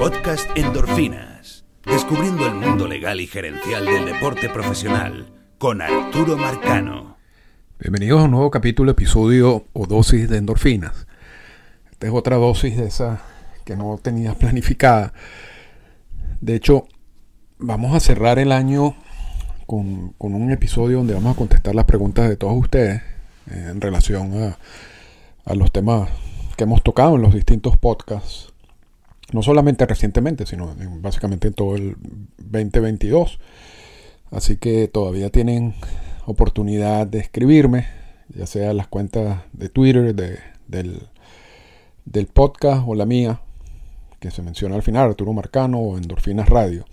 Podcast Endorfinas. Descubriendo el mundo legal y gerencial del deporte profesional con Arturo Marcano. Bienvenidos a un nuevo capítulo, episodio o dosis de endorfinas. Esta es otra dosis de esa que no tenías planificada. De hecho, vamos a cerrar el año con, un episodio donde vamos a contestar las preguntas de todos ustedes eh, en relación a, a los temas que hemos tocado en los distintos podcasts no solamente recientemente, sino básicamente en todo el 2022. Así que todavía tienen oportunidad de escribirme, ya sea las cuentas de Twitter del, del podcast o la mía, que se menciona al final, Arturo Marcano o Endorfinas Radio.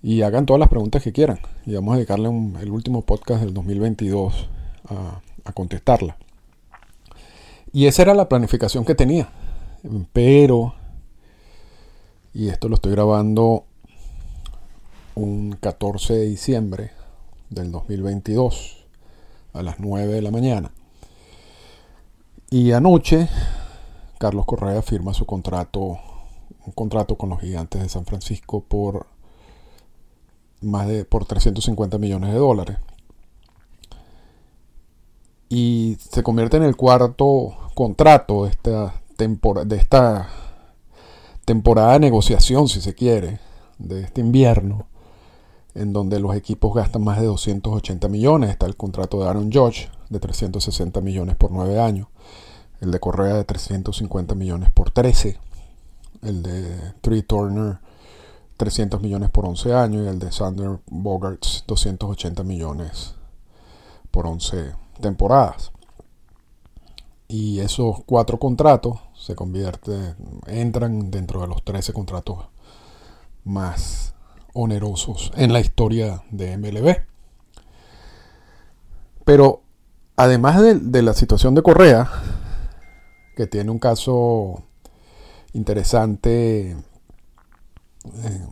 Y hagan todas las preguntas que quieran. Y vamos a dedicarle el último podcast del 2022 a, a contestarla. Y esa era la planificación que tenía. Pero y esto lo estoy grabando un 14 de diciembre del 2022 a las 9 de la mañana. Y anoche Carlos Correa firma su contrato, un contrato con los gigantes de San Francisco por más de por 350 millones de dólares. Y se convierte en el cuarto contrato de esta temporada de esta temporada de negociación, si se quiere, de este invierno, en donde los equipos gastan más de 280 millones. Está el contrato de Aaron Judge de 360 millones por 9 años, el de Correa de 350 millones por 13, el de Tree Turner 300 millones por 11 años y el de Sander Bogarts 280 millones por 11 temporadas. Y esos cuatro contratos se convierte, entran dentro de los 13 contratos más onerosos en la historia de MLB. Pero además de, la situación de Correa, que tiene un caso interesante eh,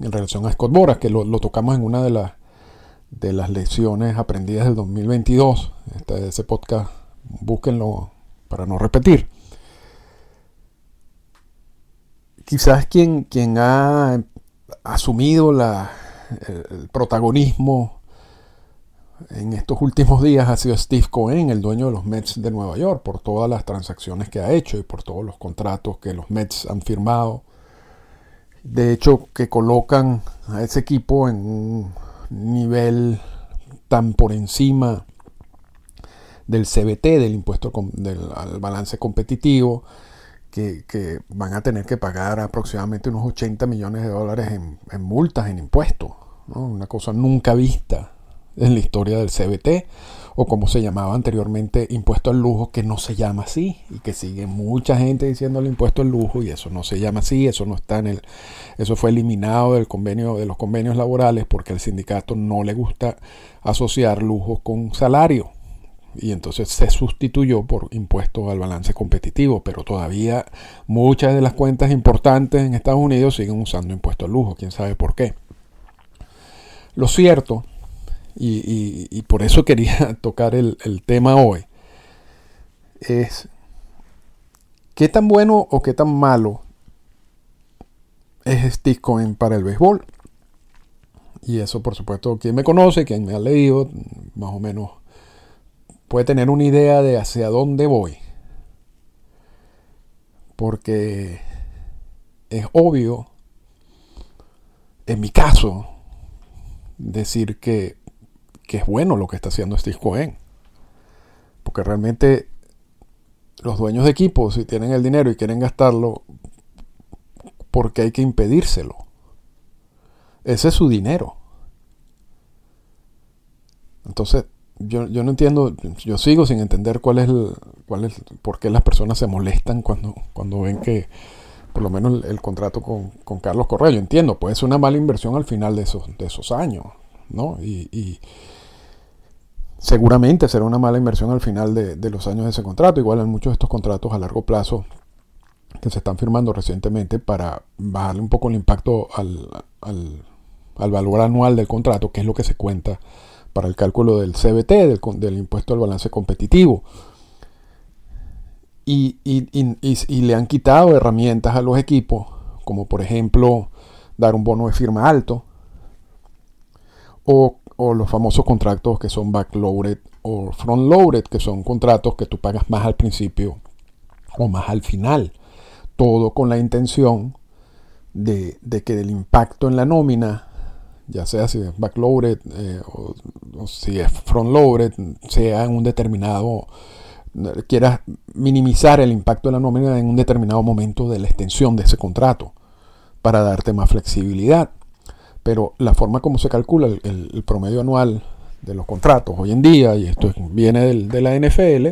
en relación a Scott Boras, que lo, tocamos en una de, las de las lecciones aprendidas del 2022, este, ese podcast, búsquenlo para no repetir quizás quien, quien ha asumido el, protagonismo en estos últimos días ha sido Steve Cohen, el dueño de los Mets de Nueva York, por todas las transacciones que ha hecho y por todos los contratos que los Mets han firmado. De hecho, que colocan a ese equipo en un nivel tan por encima del CBT, del impuesto del balance competitivo, que, van a tener que pagar aproximadamente unos 80 millones de dólares en, multas, en impuestos. Una cosa nunca vista en la historia del CBT, o como se llamaba anteriormente, impuesto al lujo, que no se llama así, y que sigue mucha gente diciendo el impuesto al lujo, y eso no se llama así, eso no está en el, eso fue eliminado del convenio, de los convenios laborales, porque al sindicato no le gusta asociar lujo con salario y entonces se sustituyó por impuestos al balance competitivo, pero todavía muchas de las cuentas importantes en Estados Unidos siguen usando impuestos al lujo, quién sabe por qué. Lo cierto, y, por eso quería tocar el, tema hoy, es qué tan bueno o qué tan malo es Steve para el béisbol. Y eso, por supuesto, quien me conoce, quien me ha leído, más o menos puede tener una idea de hacia dónde voy. Porque es obvio, en mi caso, decir que, es bueno lo que está haciendo Steve Cohen. Porque realmente los dueños de equipos, si tienen el dinero y quieren gastarlo, porque hay que impedírselo. Ese es su dinero. Entonces, yo, yo, no entiendo, yo sigo sin entender cuál es, el, cuál es, por qué las personas se molestan cuando, cuando ven que, por lo menos el, contrato con, con, Carlos Correa, yo entiendo, puede ser una mala inversión al final de esos, de esos años, ¿no? Y, seguramente será una mala inversión al final de, de, los años de ese contrato, igual en muchos de estos contratos a largo plazo que se están firmando recientemente para bajarle un poco el impacto al, al, al valor anual del contrato, que es lo que se cuenta para el cálculo del CBT, del, impuesto al balance competitivo. Y, le han quitado herramientas a los equipos como por ejemplo dar un bono de firma alto, o, los famosos contratos que son backloaded o front-loaded, que son contratos que tú pagas más al principio o más al final. Todo con la intención de, que el impacto en la nómina, ya sea si es backloaded eh, o, si es front-loaded, sea en un determinado, quieras minimizar el impacto de la nómina en un determinado momento de la extensión de ese contrato para darte más flexibilidad. Pero la forma como se calcula el promedio anual de los contratos hoy en día, y esto viene de la NFL,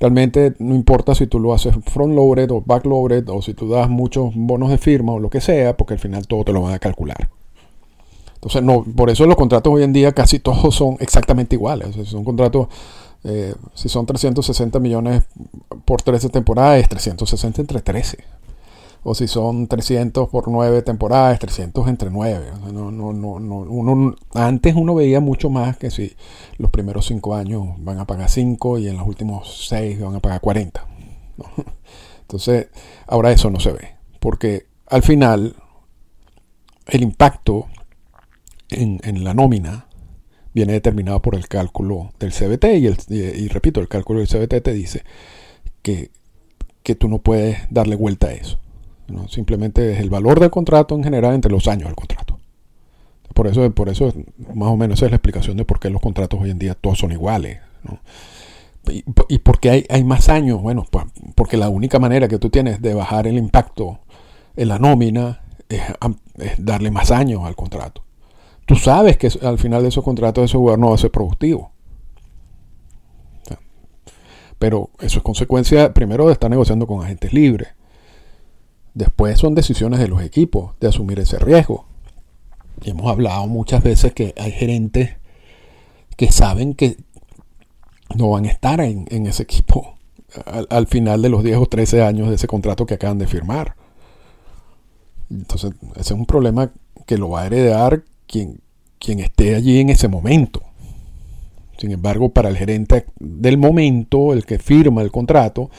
realmente no importa si tú lo haces front-loaded o back-loaded, o si tú das muchos bonos de firma o lo que sea, porque al final todo te lo van a calcular. Entonces, no, por eso los contratos hoy en día casi todos son exactamente iguales. son contratos, eh, si son 360 millones por 13 temporadas, es 360 entre 13 o si son 300 por 9 temporadas, 300 entre 9. No, no, no, uno, antes uno veía mucho más que si los primeros 5 años van a pagar 5 y en los últimos 6 van a pagar 40. Entonces, ahora eso no se ve, porque al final el impacto en, la nómina viene determinado por el cálculo del CBT y, el, y, repito, el cálculo del CBT te dice que, que tú no puedes darle vuelta a eso. Simplemente es el valor del contrato en general entre los años del contrato. Por eso, por eso más o menos esa es la explicación de por qué los contratos hoy en día todos son iguales. Y, y por qué hay, hay, más años. Bueno, pues porque la única manera que tú tienes de bajar el impacto en la nómina es, darle más años al contrato. Tú sabes que al final de esos contratos ese jugador no va a ser productivo. Pero eso es consecuencia primero de estar negociando con agentes libres Después son decisiones de los equipos de asumir ese riesgo. Y hemos hablado muchas veces que hay gerentes que saben que no van a estar en, ese equipo al, final de los 10 o 13 años de ese contrato que acaban de firmar. Entonces, ese es un problema que lo va a heredar quien, quien esté allí en ese momento. Sin embargo, para el gerente del momento, el que firma el contrato,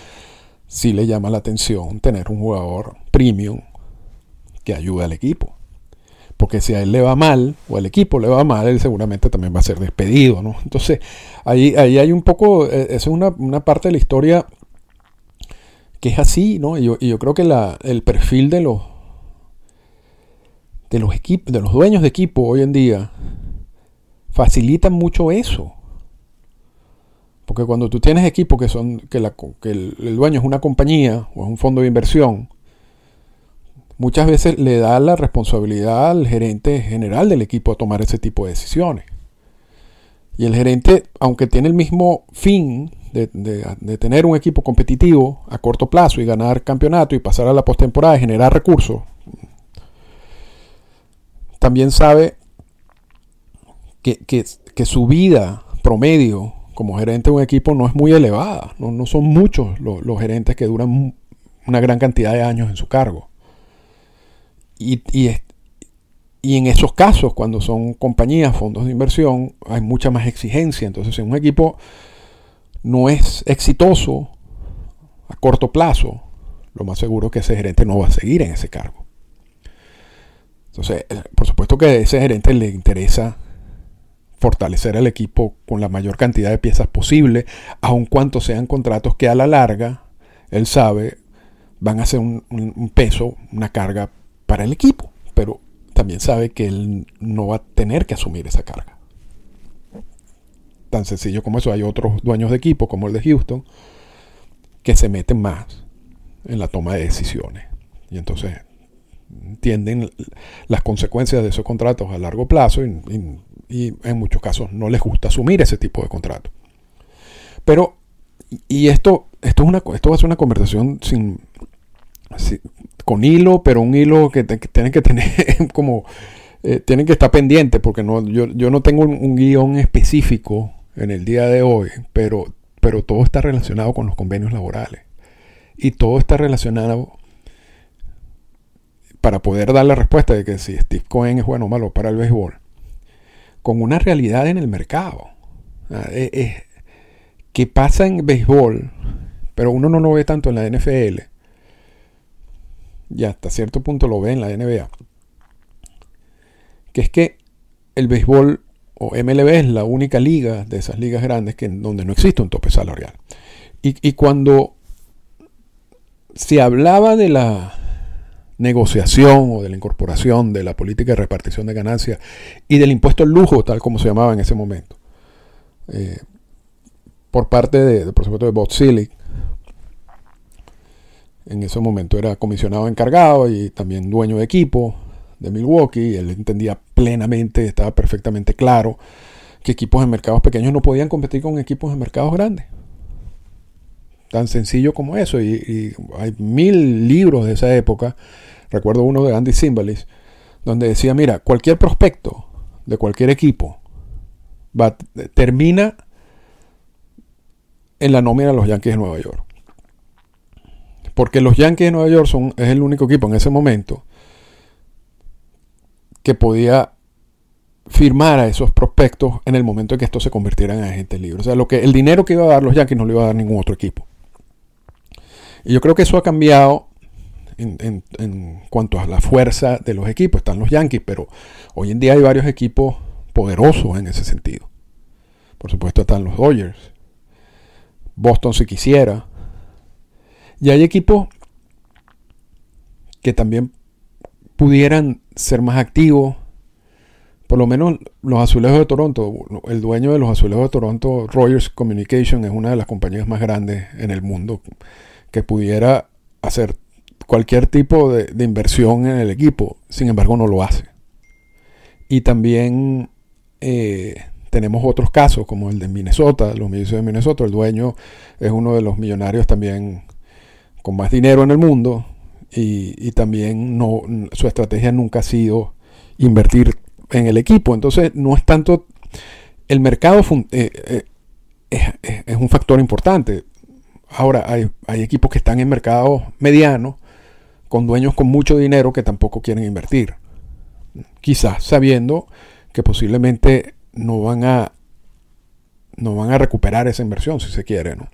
sí le llama la atención tener un jugador premium que ayude al equipo. Porque si a él le va mal, o al equipo le va mal, él seguramente también va a ser despedido, ¿no? Entonces, ahí, ahí hay un poco, eh, esa es una, parte de la historia que es así, ¿no? Y yo, yo creo que la, el perfil de los, de los equipos, de los dueños de equipo hoy en día, facilitan mucho eso. Porque cuando tú tienes equipos que son, que, el, dueño es una compañía o es un fondo de inversión, muchas veces le da la responsabilidad al gerente general del equipo a tomar ese tipo de decisiones. Y el gerente, aunque tiene el mismo fin de, tener un equipo competitivo a corto plazo y ganar campeonato y pasar a la postemporada y generar recursos, también sabe que, que su vida promedio como gerente de un equipo no es muy elevada. No, son muchos los, gerentes que duran una gran cantidad de años en su cargo. Y, y, en esos casos, cuando son compañías, fondos de inversión, hay mucha más exigencia. Entonces, si un equipo no es exitoso a corto plazo, lo más seguro es que ese gerente no va a seguir en ese cargo. Entonces, eh, por supuesto que a ese gerente le interesa fortalecer al equipo con la mayor cantidad de piezas posible, aun cuanto sean contratos que a la larga, él sabe, van a ser un, peso, una carga para el equipo, pero también sabe que él no va a tener que asumir esa carga. Tan sencillo como eso, hay otros dueños de equipo, como el de Houston, que se meten más en la toma de decisiones. Y entonces entienden las consecuencias de esos contratos a largo plazo y, en muchos casos no les gusta asumir ese tipo de contrato. Pero, y esto, esto, es una, esto va a ser una conversación sin, con hilo, pero un hilo que, tienen que tener como, eh, tienen que estar pendiente, porque no, yo, yo no tengo un, guion específico en el día de hoy, pero, pero todo está relacionado con los convenios laborales. Y todo está relacionado para poder dar la respuesta de que si Steve Cohen es bueno o malo para el béisbol con una realidad en el mercado. Ah, eh, eh, que pasa en béisbol, pero uno no lo ve tanto en la NFL. y hasta cierto punto lo ve en la NBA, que es que el béisbol o MLB es la única liga de esas ligas grandes que, donde no existe un tope salarial. Y cuando se hablaba de la negociación o de la incorporación de la política de repartición de ganancias y del impuesto al lujo, tal como se llamaba en ese momento, eh, por parte de, por de Bob. En ese momento era comisionado encargado y también dueño de equipo de Milwaukee. él entendía plenamente, estaba perfectamente claro que equipos en mercados pequeños no podían competir con equipos en mercados grandes. Tan sencillo como eso. Y, hay mil libros de esa época. Recuerdo uno de Andy Simbalis, donde decía, mira, cualquier prospecto de cualquier equipo termina en la nómina de los Yankees de Nueva York. Porque los Yankees de Nueva York son, es el único equipo en ese momento que podía firmar a esos prospectos en el momento en que estos se convirtieran en agentes libres. O sea, lo que, el dinero que iba a dar los Yankees no lo iba a dar ningún otro equipo. Y yo creo que eso ha cambiado en, cuanto a la fuerza de los equipos. Están los Yankees, pero hoy en día hay varios equipos poderosos en ese sentido. Por supuesto están los Dodgers. Boston si quisiera. Y hay equipos que también pudieran ser más activos. Por lo menos los Azulejos de Toronto, el dueño de los Azulejos de Toronto, Rogers Communication, es una de las compañías más grandes en el mundo que pudiera hacer cualquier tipo de, inversión en el equipo, sin embargo no lo hace. Y también eh, tenemos otros casos, como el de Minnesota, los Ministros de Minnesota, el dueño es uno de los millonarios también con más dinero en el mundo y, también no, su estrategia nunca ha sido invertir en el equipo. Entonces no es tanto, el mercado eh, eh, es un factor importante Ahora, hay, equipos que están en mercados medianos, con dueños con mucho dinero que tampoco quieren invertir. Quizás sabiendo que posiblemente no van a, no van a recuperar esa inversión, si se quiere. ¿no?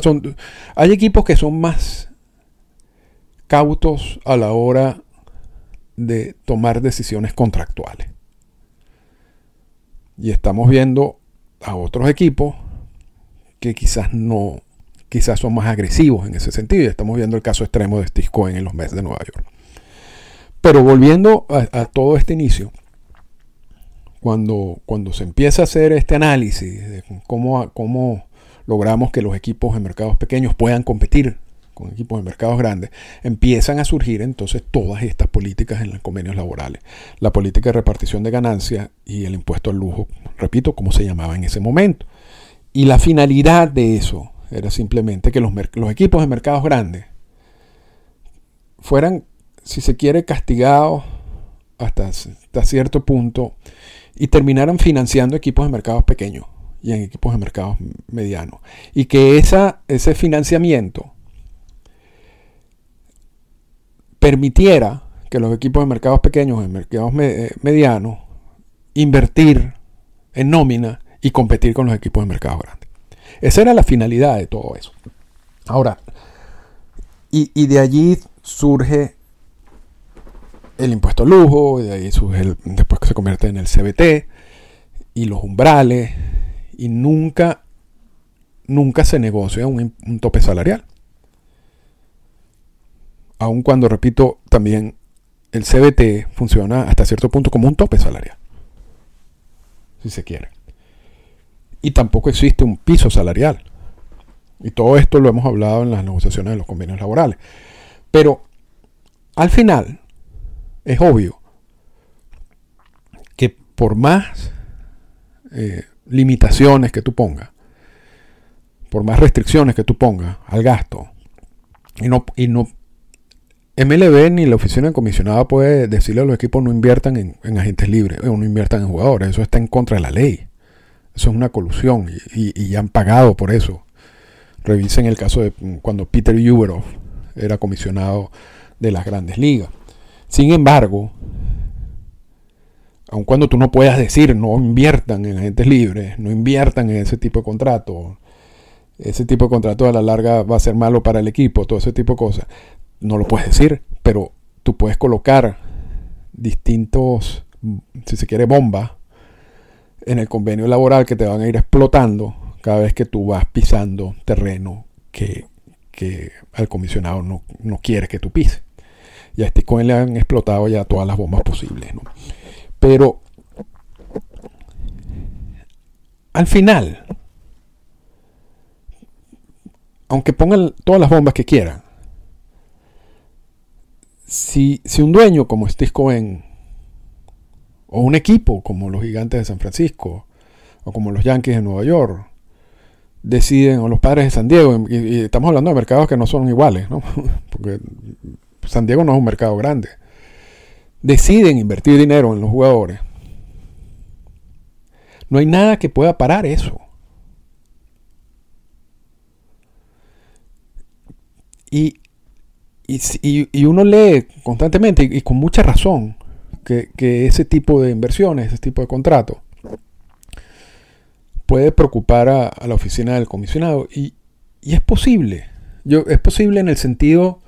son, hay equipos que son más cautos a la hora de tomar decisiones contractuales. Y estamos viendo a otros equipos que quizás no, quizás son más agresivos en ese sentido. Y estamos viendo el caso extremo de Steve en los meses de Nueva York. Pero volviendo a, todo este inicio, cuando, cuando se empieza a hacer este análisis de cómo, cómo logramos que los equipos en mercados pequeños puedan competir con equipos en mercados grandes, empiezan a surgir entonces todas estas políticas en los convenios laborales. La política de repartición de ganancias y el impuesto al lujo, repito, como se llamaba en ese momento. Y la finalidad de eso era simplemente que los, equipos de mercados grandes fueran, si se quiere, castigados hasta, cierto punto y terminaran financiando equipos de mercados pequeños y en equipos de mercados medianos. Y que ese financiamiento permitiera que los equipos de mercados pequeños, en mercados eh, medianos, invertir en nómina y competir con los equipos de mercados grandes. Esa era la finalidad de todo eso. Ahora, y, de allí surge el impuesto al lujo, y de ahí surge después que se convierte en el CBT, y los umbrales, y nunca, nunca se negocia un, un tope salarial. Aun cuando, repito, también el CBT funciona hasta cierto punto como un tope salarial, si se quiere y tampoco existe un piso salarial. Y todo esto lo hemos hablado en las negociaciones de los convenios laborales. Pero al final es obvio que por más eh, limitaciones que tú pongas, por más restricciones que tú pongas al gasto, y no, y no MLB ni la oficina comisionada puede decirle a los equipos no inviertan en, en agentes libres o no inviertan en jugadores. Eso está en contra de la ley. Eso es una colusión y, han pagado por eso. Revisen el caso de cuando Peter Uberoff era comisionado de las grandes ligas. Sin embargo, aun cuando tú no puedas decir no inviertan en agentes libres, no inviertan en ese tipo de contrato, ese tipo de contrato a la larga va a ser malo para el equipo, todo ese tipo de cosas, no lo puedes decir, pero tú puedes colocar distintos, si se quiere, bombas en el convenio laboral que te van a ir explotando cada vez que tú vas pisando terreno que, que el comisionado no, no, quiere que tú pises. Y a este le han explotado ya todas las bombas posibles. Pero al final, aunque pongan todas las bombas que quieran, si, si un dueño como Steve o un equipo como los Gigantes de San Francisco o como los Yankees de Nueva York deciden, o los Padres de San Diego, y, estamos hablando de mercados que no son iguales, ¿no? porque San Diego no es un mercado grande, deciden invertir dinero en los jugadores, no hay nada que pueda parar eso. Y, y, uno lee constantemente y, con mucha razón que, ese tipo de inversiones, ese tipo de contratos, puede preocupar a, la oficina del comisionado. Y, es posible. Yo, es posible en el sentido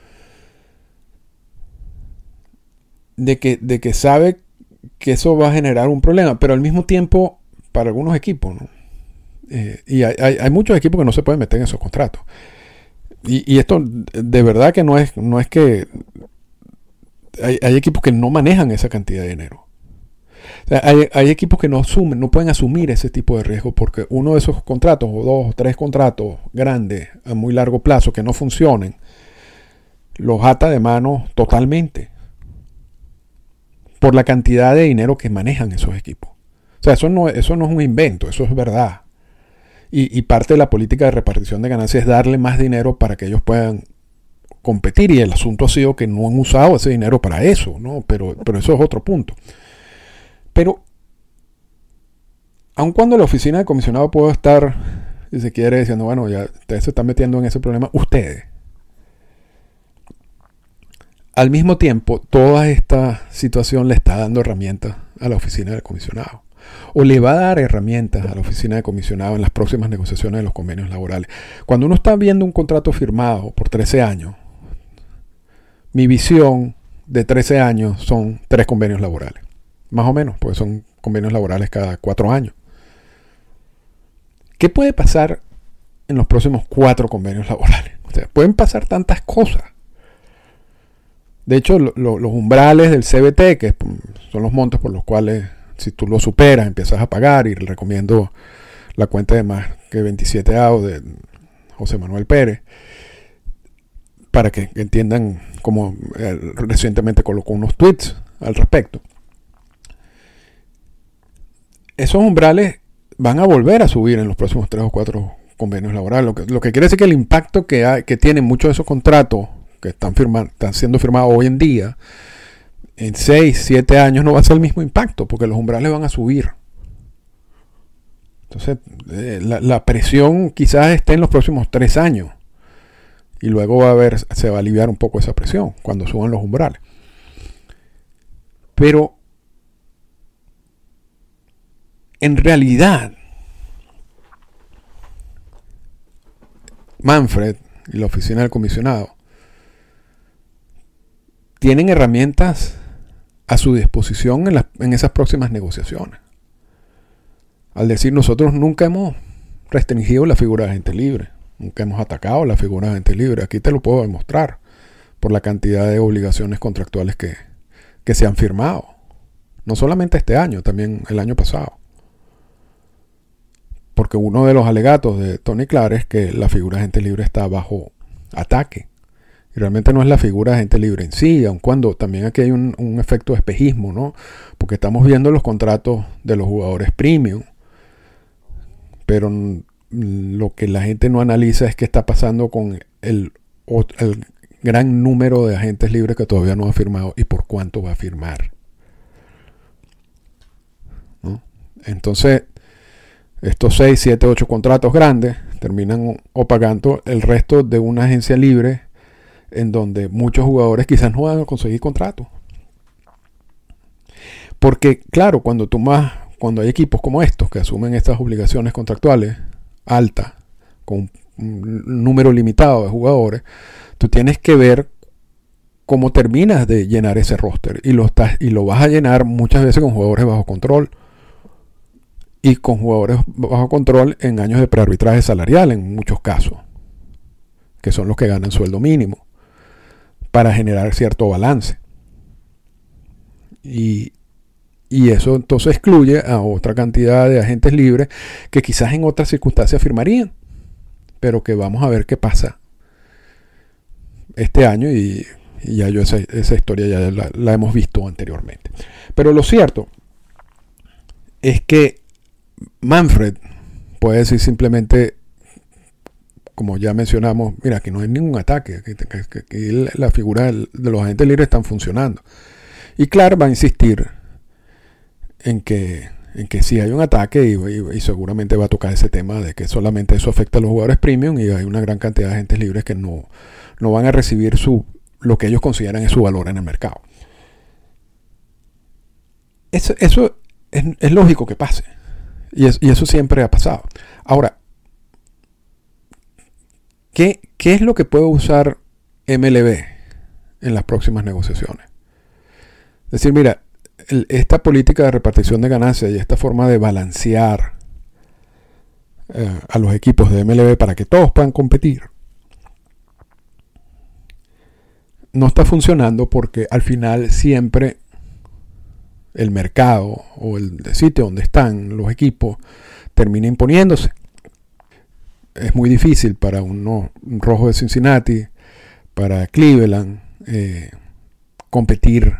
de que, de que sabe que eso va a generar un problema, pero al mismo tiempo, para algunos equipos, eh, y hay, hay, muchos equipos que no se pueden meter en esos contratos y, esto de verdad que no es, no es que hay, equipos que no manejan esa cantidad de dinero. hay, equipos que no asumen, no pueden asumir ese tipo de riesgo porque uno de esos contratos, o dos o tres contratos grandes a muy largo plazo que no funcionen, los ata de mano totalmente por la cantidad de dinero que manejan esos equipos. O sea, eso no, eso no es un invento, eso es verdad. Y, parte de la política de repartición de ganancias es darle más dinero para que ellos puedan competir. Y el asunto ha sido que no han usado ese dinero para eso, ¿no? Pero, pero eso es otro punto. Pero, aun cuando la oficina de comisionado puede estar, si se quiere, diciendo, bueno, ya ustedes se están metiendo en ese problema, ustedes. Al mismo tiempo, toda esta situación le está dando herramientas a la oficina del comisionado o le va a dar herramientas a la oficina de comisionado en las próximas negociaciones de los convenios laborales. Cuando uno está viendo un contrato firmado por 13 años, mi visión de 13 años son tres convenios laborales. Más o menos, porque son convenios laborales cada cuatro años. ¿Qué puede pasar en los próximos cuatro convenios laborales? O sea, pueden pasar tantas cosas. De hecho, los umbrales del CBT, que son los montos por los cuales si tú lo superas, empiezas a pagar y recomiendo la cuenta de más que 27 AO de José Manuel Pérez para que entiendan cómo eh, recientemente colocó unos tweets al respecto. Esos umbrales van a volver a subir en los próximos tres o cuatro convenios laborales, lo que, que quiere decir que el impacto que, hay, que tienen muchos de esos contratos que están, están siendo firmados hoy en día en 6, 7 años no va a ser el mismo impacto porque los umbrales van a subir. Entonces, eh, la, presión quizás esté en los próximos 3 años. Y luego va a haber, se va a aliviar un poco esa presión cuando suban los umbrales. Pero en realidad, Manfred y la oficina del comisionado tienen herramientas a su disposición en, esas próximas negociaciones. Al decir nosotros nunca hemos restringido la figura de gente libre, nunca hemos atacado la figura de gente libre, aquí te lo puedo demostrar por la cantidad de obligaciones contractuales que, que se han firmado. No solamente este año, también el año pasado. Porque uno de los alegatos de Tony Clark es que la figura de gente libre está bajo ataque. Y realmente no es la figura de gente libre en sí, aun cuando también aquí hay un, efecto de espejismo, ¿no? Porque estamos viendo los contratos de los jugadores premium, pero lo que la gente no analiza es qué está pasando con el, gran número de agentes libres que todavía no ha firmado y por cuánto va a firmar. Entonces, estos 6, 7, 8 contratos grandes terminan opagando el resto de una agencia libre en donde muchos jugadores quizás no van a conseguir contrato. Porque, claro, cuando tú más, cuando hay equipos como estos que asumen estas obligaciones contractuales altas, con un número limitado de jugadores, tú tienes que ver cómo terminas de llenar ese roster. Y lo, estás, y lo vas a llenar muchas veces con jugadores bajo control. Y con jugadores bajo control en años de prearbitraje salarial en muchos casos. Que son los que ganan sueldo mínimo. Para generar cierto balance. Y, y eso entonces excluye a otra cantidad de agentes libres que quizás en otras circunstancias firmarían. Pero que vamos a ver qué pasa este año y, ya yo esa, historia ya la, hemos visto anteriormente. Pero lo cierto es que Manfred puede decir simplemente, como ya mencionamos, mira, que no hay ningún ataque, que, la figura de los agentes libres están funcionando. Y Clark va a insistir en que, en que sí hay un ataque y, seguramente va a tocar ese tema de que solamente eso afecta a los jugadores premium y hay una gran cantidad de agentes libres que no, no van a recibir su, lo que ellos consideran es su valor en el mercado. Eso, es, lógico que pase. Y, eso siempre ha pasado. Ahora, ¿qué, es lo que puede usar MLB en las próximas negociaciones? Es decir, mira, esta política de repartición de ganancias y esta forma de balancear eh, a los equipos de MLB para que todos puedan competir no está funcionando porque al final siempre el mercado o el sitio donde están los equipos termina imponiéndose. Es muy difícil para un, rojo de Cincinnati, para Cleveland, eh, competir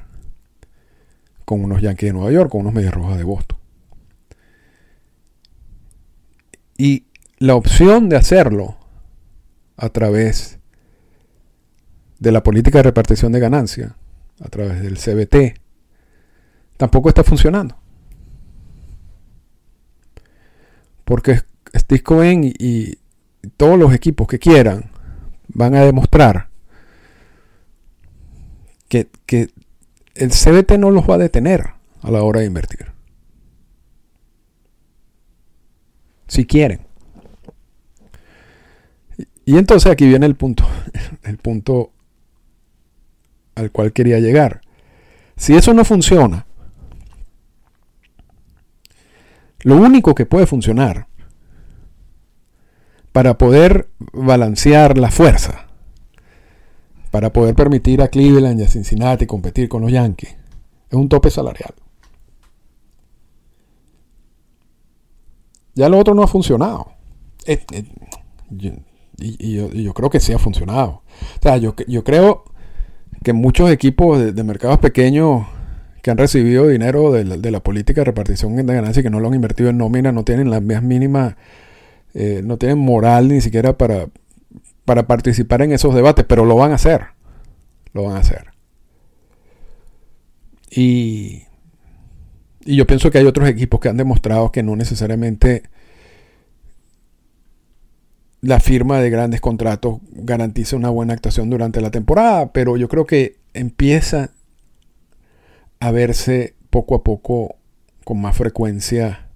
con unos Yankees de Nueva York, con unos Medias Rojas de Boston. Y la opción de hacerlo a través de la política de repartición de ganancia a través del CBT tampoco está funcionando. Porque Steve Cohen y, todos los equipos que quieran van a demostrar que, que el CBT no los va a detener a la hora de invertir. Si quieren. Y entonces aquí viene el punto, el punto al cual quería llegar. Si eso no funciona, lo único que puede funcionar para poder balancear la fuerza, para poder permitir a Cleveland y a Cincinnati competir con los Yankees, es un tope salarial. Ya lo otro no ha funcionado. y, yo, creo que sí ha funcionado. O sea, yo, yo creo que muchos equipos de, mercados pequeños que han recibido dinero de la, política de repartición de ganancias y que no lo han invertido en nómina no tienen las más mínimas, eh, no tienen moral ni siquiera para, para participar en esos debates, pero lo van a hacer. Lo van a hacer. Y, y yo pienso que hay otros equipos que han demostrado que no necesariamente la firma de grandes contratos garantiza una buena actuación durante la temporada, pero yo creo que empieza a verse poco a poco con más frecuencia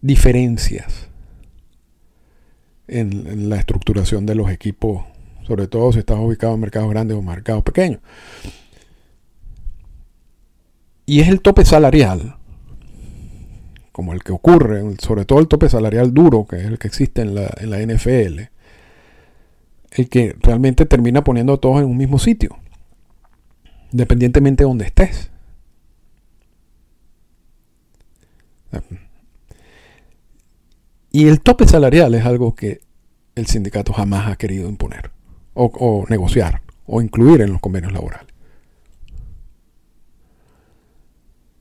diferencias en, la estructuración de los equipos, sobre todo si estás ubicado en mercados grandes o mercados pequeños. Y es el tope salarial como el que ocurre, sobre todo el tope salarial duro, que es el que existe en la, en la NFL, el que realmente termina poniendo a todos en un mismo sitio, independientemente de donde estés. Y el tope salarial es algo que el sindicato jamás ha querido imponer, o, negociar, o incluir en los convenios laborales.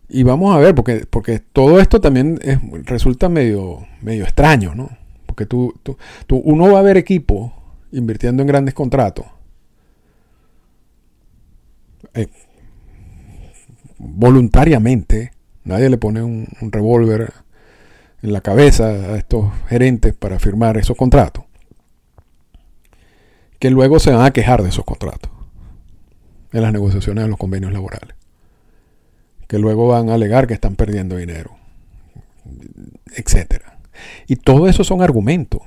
Y vamos a ver, porque, porque todo esto también resulta medio, medio extraño, ¿no? Porque tú, tú, uno va a ver equipos invirtiendo en grandes contratos. Eh, voluntariamente, nadie le pone un revólver en la cabeza a estos gerentes para firmar esos contratos, que luego se van a quejar de esos contratos en las negociaciones de los convenios laborales que luego van a alegar que están perdiendo dinero, etc. Y todo eso son argumentos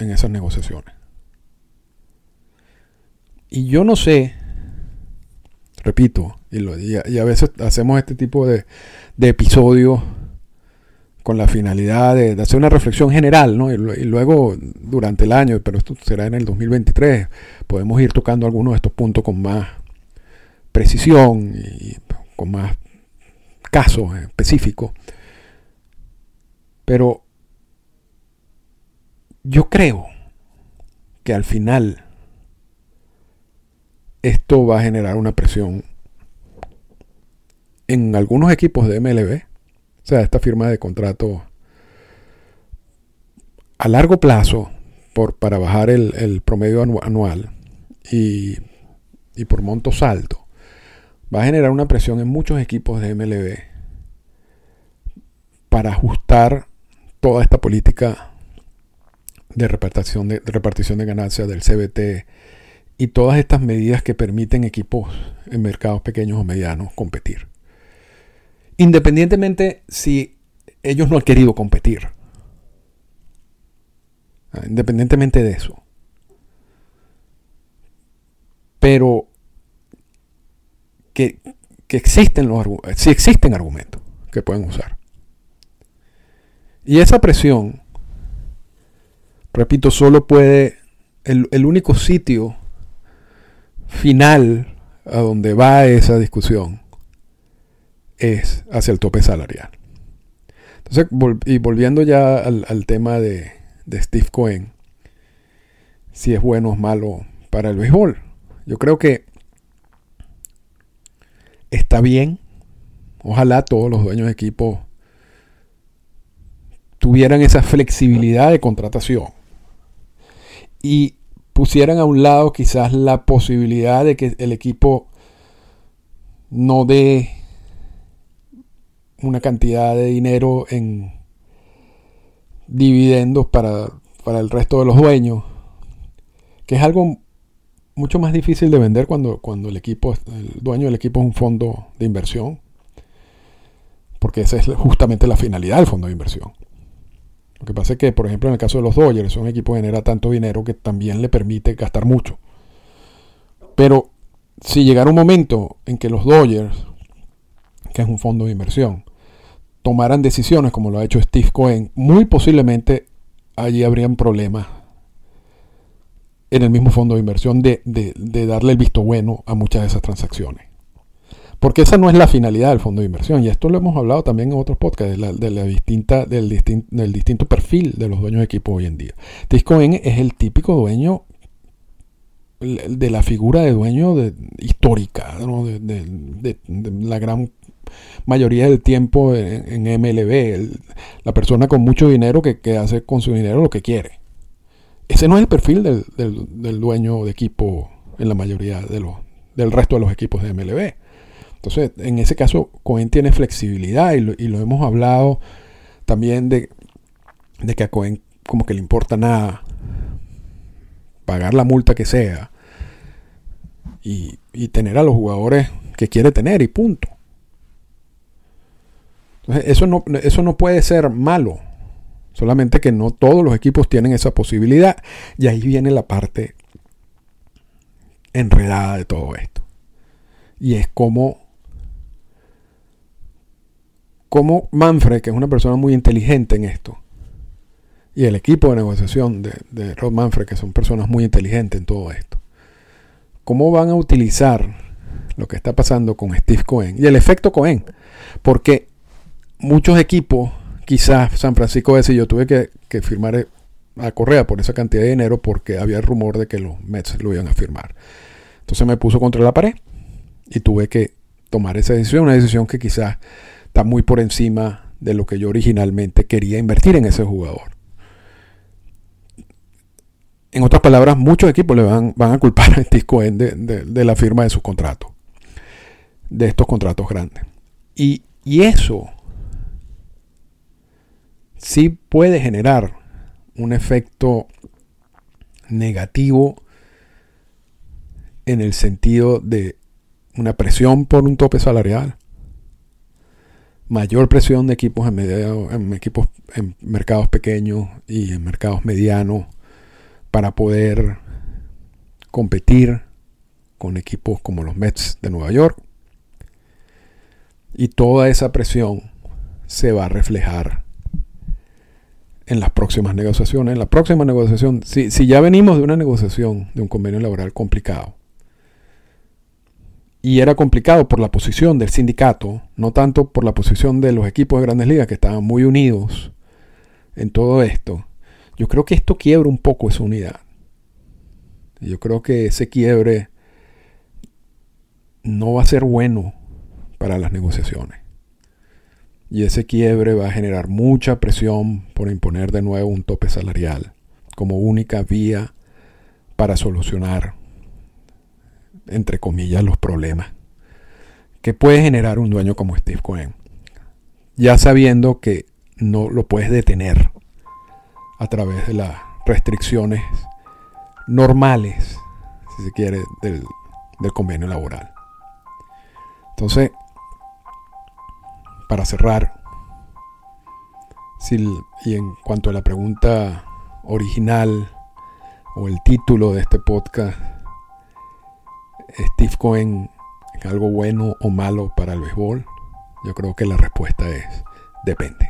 en esas negociaciones. Y yo no sé repito, y, a veces hacemos este tipo de, de episodios con la finalidad de, hacer una reflexión general, ¿no? Y, luego durante el año, pero esto será en el 2023, podemos ir tocando algunos de estos puntos con más precisión y con más casos específicos. Pero yo creo que al final esto va a generar una presión en algunos equipos de MLB sea, esta firma de contrato a largo plazo por, para bajar el, promedio anual y, y, por montos altos va a generar una presión en muchos equipos de MLB para ajustar toda esta política de repartición de, de repartición de ganancias del CBT y todas estas medidas que permiten equipos en mercados pequeños o medianos competir independientemente si ellos no han querido competir. Ah, independientemente de eso. Pero que, existen los si existen argumentos que pueden usar. Y esa presión, repito, solo puede, el, el único sitio final a donde va esa discusión es hacia el tope salarial. Entonces, y volviendo ya al, tema de, Steve Cohen, si es bueno o malo para el béisbol. Yo creo que está bien. Ojalá todos los dueños de equipo tuvieran esa flexibilidad de contratación y pusieran a un lado quizás la posibilidad de que el equipo no dé una cantidad de dinero en dividendos para, el resto de los dueños, que es algo mucho más difícil de vender cuando, cuando el equipo, el dueño del equipo es un fondo de inversión, porque esa es justamente la finalidad del fondo de inversión. Lo que pasa es que, por ejemplo, en el caso de los Dodgers, un equipo que genera tanto dinero que también le permite gastar mucho. Pero si llegara un momento en que los Dodgers, que es un fondo de inversión, tomaran decisiones como lo ha hecho Steve Cohen, muy posiblemente allí habrían problemas en el mismo fondo de inversión de, darle el visto bueno a muchas de esas transacciones. Porque esa no es la finalidad del fondo de inversión. Y esto lo hemos hablado también en otros podcasts, de la, distinta, del, distinto perfil de los dueños de equipo hoy en día. Steve Cohen es el típico dueño de la figura de dueño histórica, de, la gran mayoría del tiempo en, MLB, la persona con mucho dinero que, hace con su dinero lo que quiere. Ese no es el perfil del, dueño de equipo en la mayoría de los, del resto de los equipos de MLB. Entonces, en ese caso, Cohen tiene flexibilidad y lo, hemos hablado también de, de que a Cohen como que le importa nada pagar la multa que sea y, y tener a los jugadores que quiere tener y punto eso no, eso no puede ser malo. Solamente que no todos los equipos tienen esa posibilidad. Y ahí viene la parte enredada de todo esto. Y es como, como Manfred, que es una persona muy inteligente en esto, y el equipo de negociación de, de Rod Manfred, que son personas muy inteligentes en todo esto, cómo van a utilizar lo que está pasando con Steve Cohen y el efecto Cohen. Porque muchos equipos, quizás San Francisco ese, yo tuve que, firmar a Correa por esa cantidad de dinero porque había el rumor de que los Mets lo iban a firmar. Entonces me puso contra la pared y tuve que tomar esa decisión, una decisión que quizás está muy por encima de lo que yo originalmente quería invertir en ese jugador. En otras palabras, muchos equipos le van, a culpar a Steve Cohen de, la firma de su contrato, de estos contratos grandes. Y eso sí puede generar un efecto negativo en el sentido de una presión por un tope salarial, mayor presión de equipos en, equipos en mercados pequeños y en mercados medianos para poder competir con equipos como los Mets de Nueva York. Y toda esa presión se va a reflejar en las próximas negociaciones. En la próxima negociación, si, si ya venimos de una negociación de un convenio laboral complicado, y era complicado por la posición del sindicato, no tanto por la posición de los equipos de grandes ligas que estaban muy unidos en todo esto, yo creo que esto quiebra un poco esa unidad. Yo creo que ese quiebre no va a ser bueno para las negociaciones. Y ese quiebre va a generar mucha presión por imponer de nuevo un tope salarial como única vía para solucionar, entre comillas, los problemas que puede generar un dueño como Steve Cohen. Ya sabiendo que no lo puedes detener a través de las restricciones normales, si se quiere, del, convenio laboral. Entonces, para cerrar, y en cuanto a la pregunta original o el título de este podcast, Steve Cohen algo bueno o malo para el béisbol, yo creo que la respuesta es depende.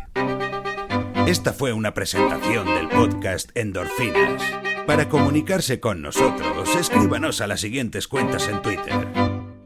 Esta fue una presentación del podcast Endorfinas. Para comunicarse con nosotros, escríbanos a las siguientes cuentas en Twitter.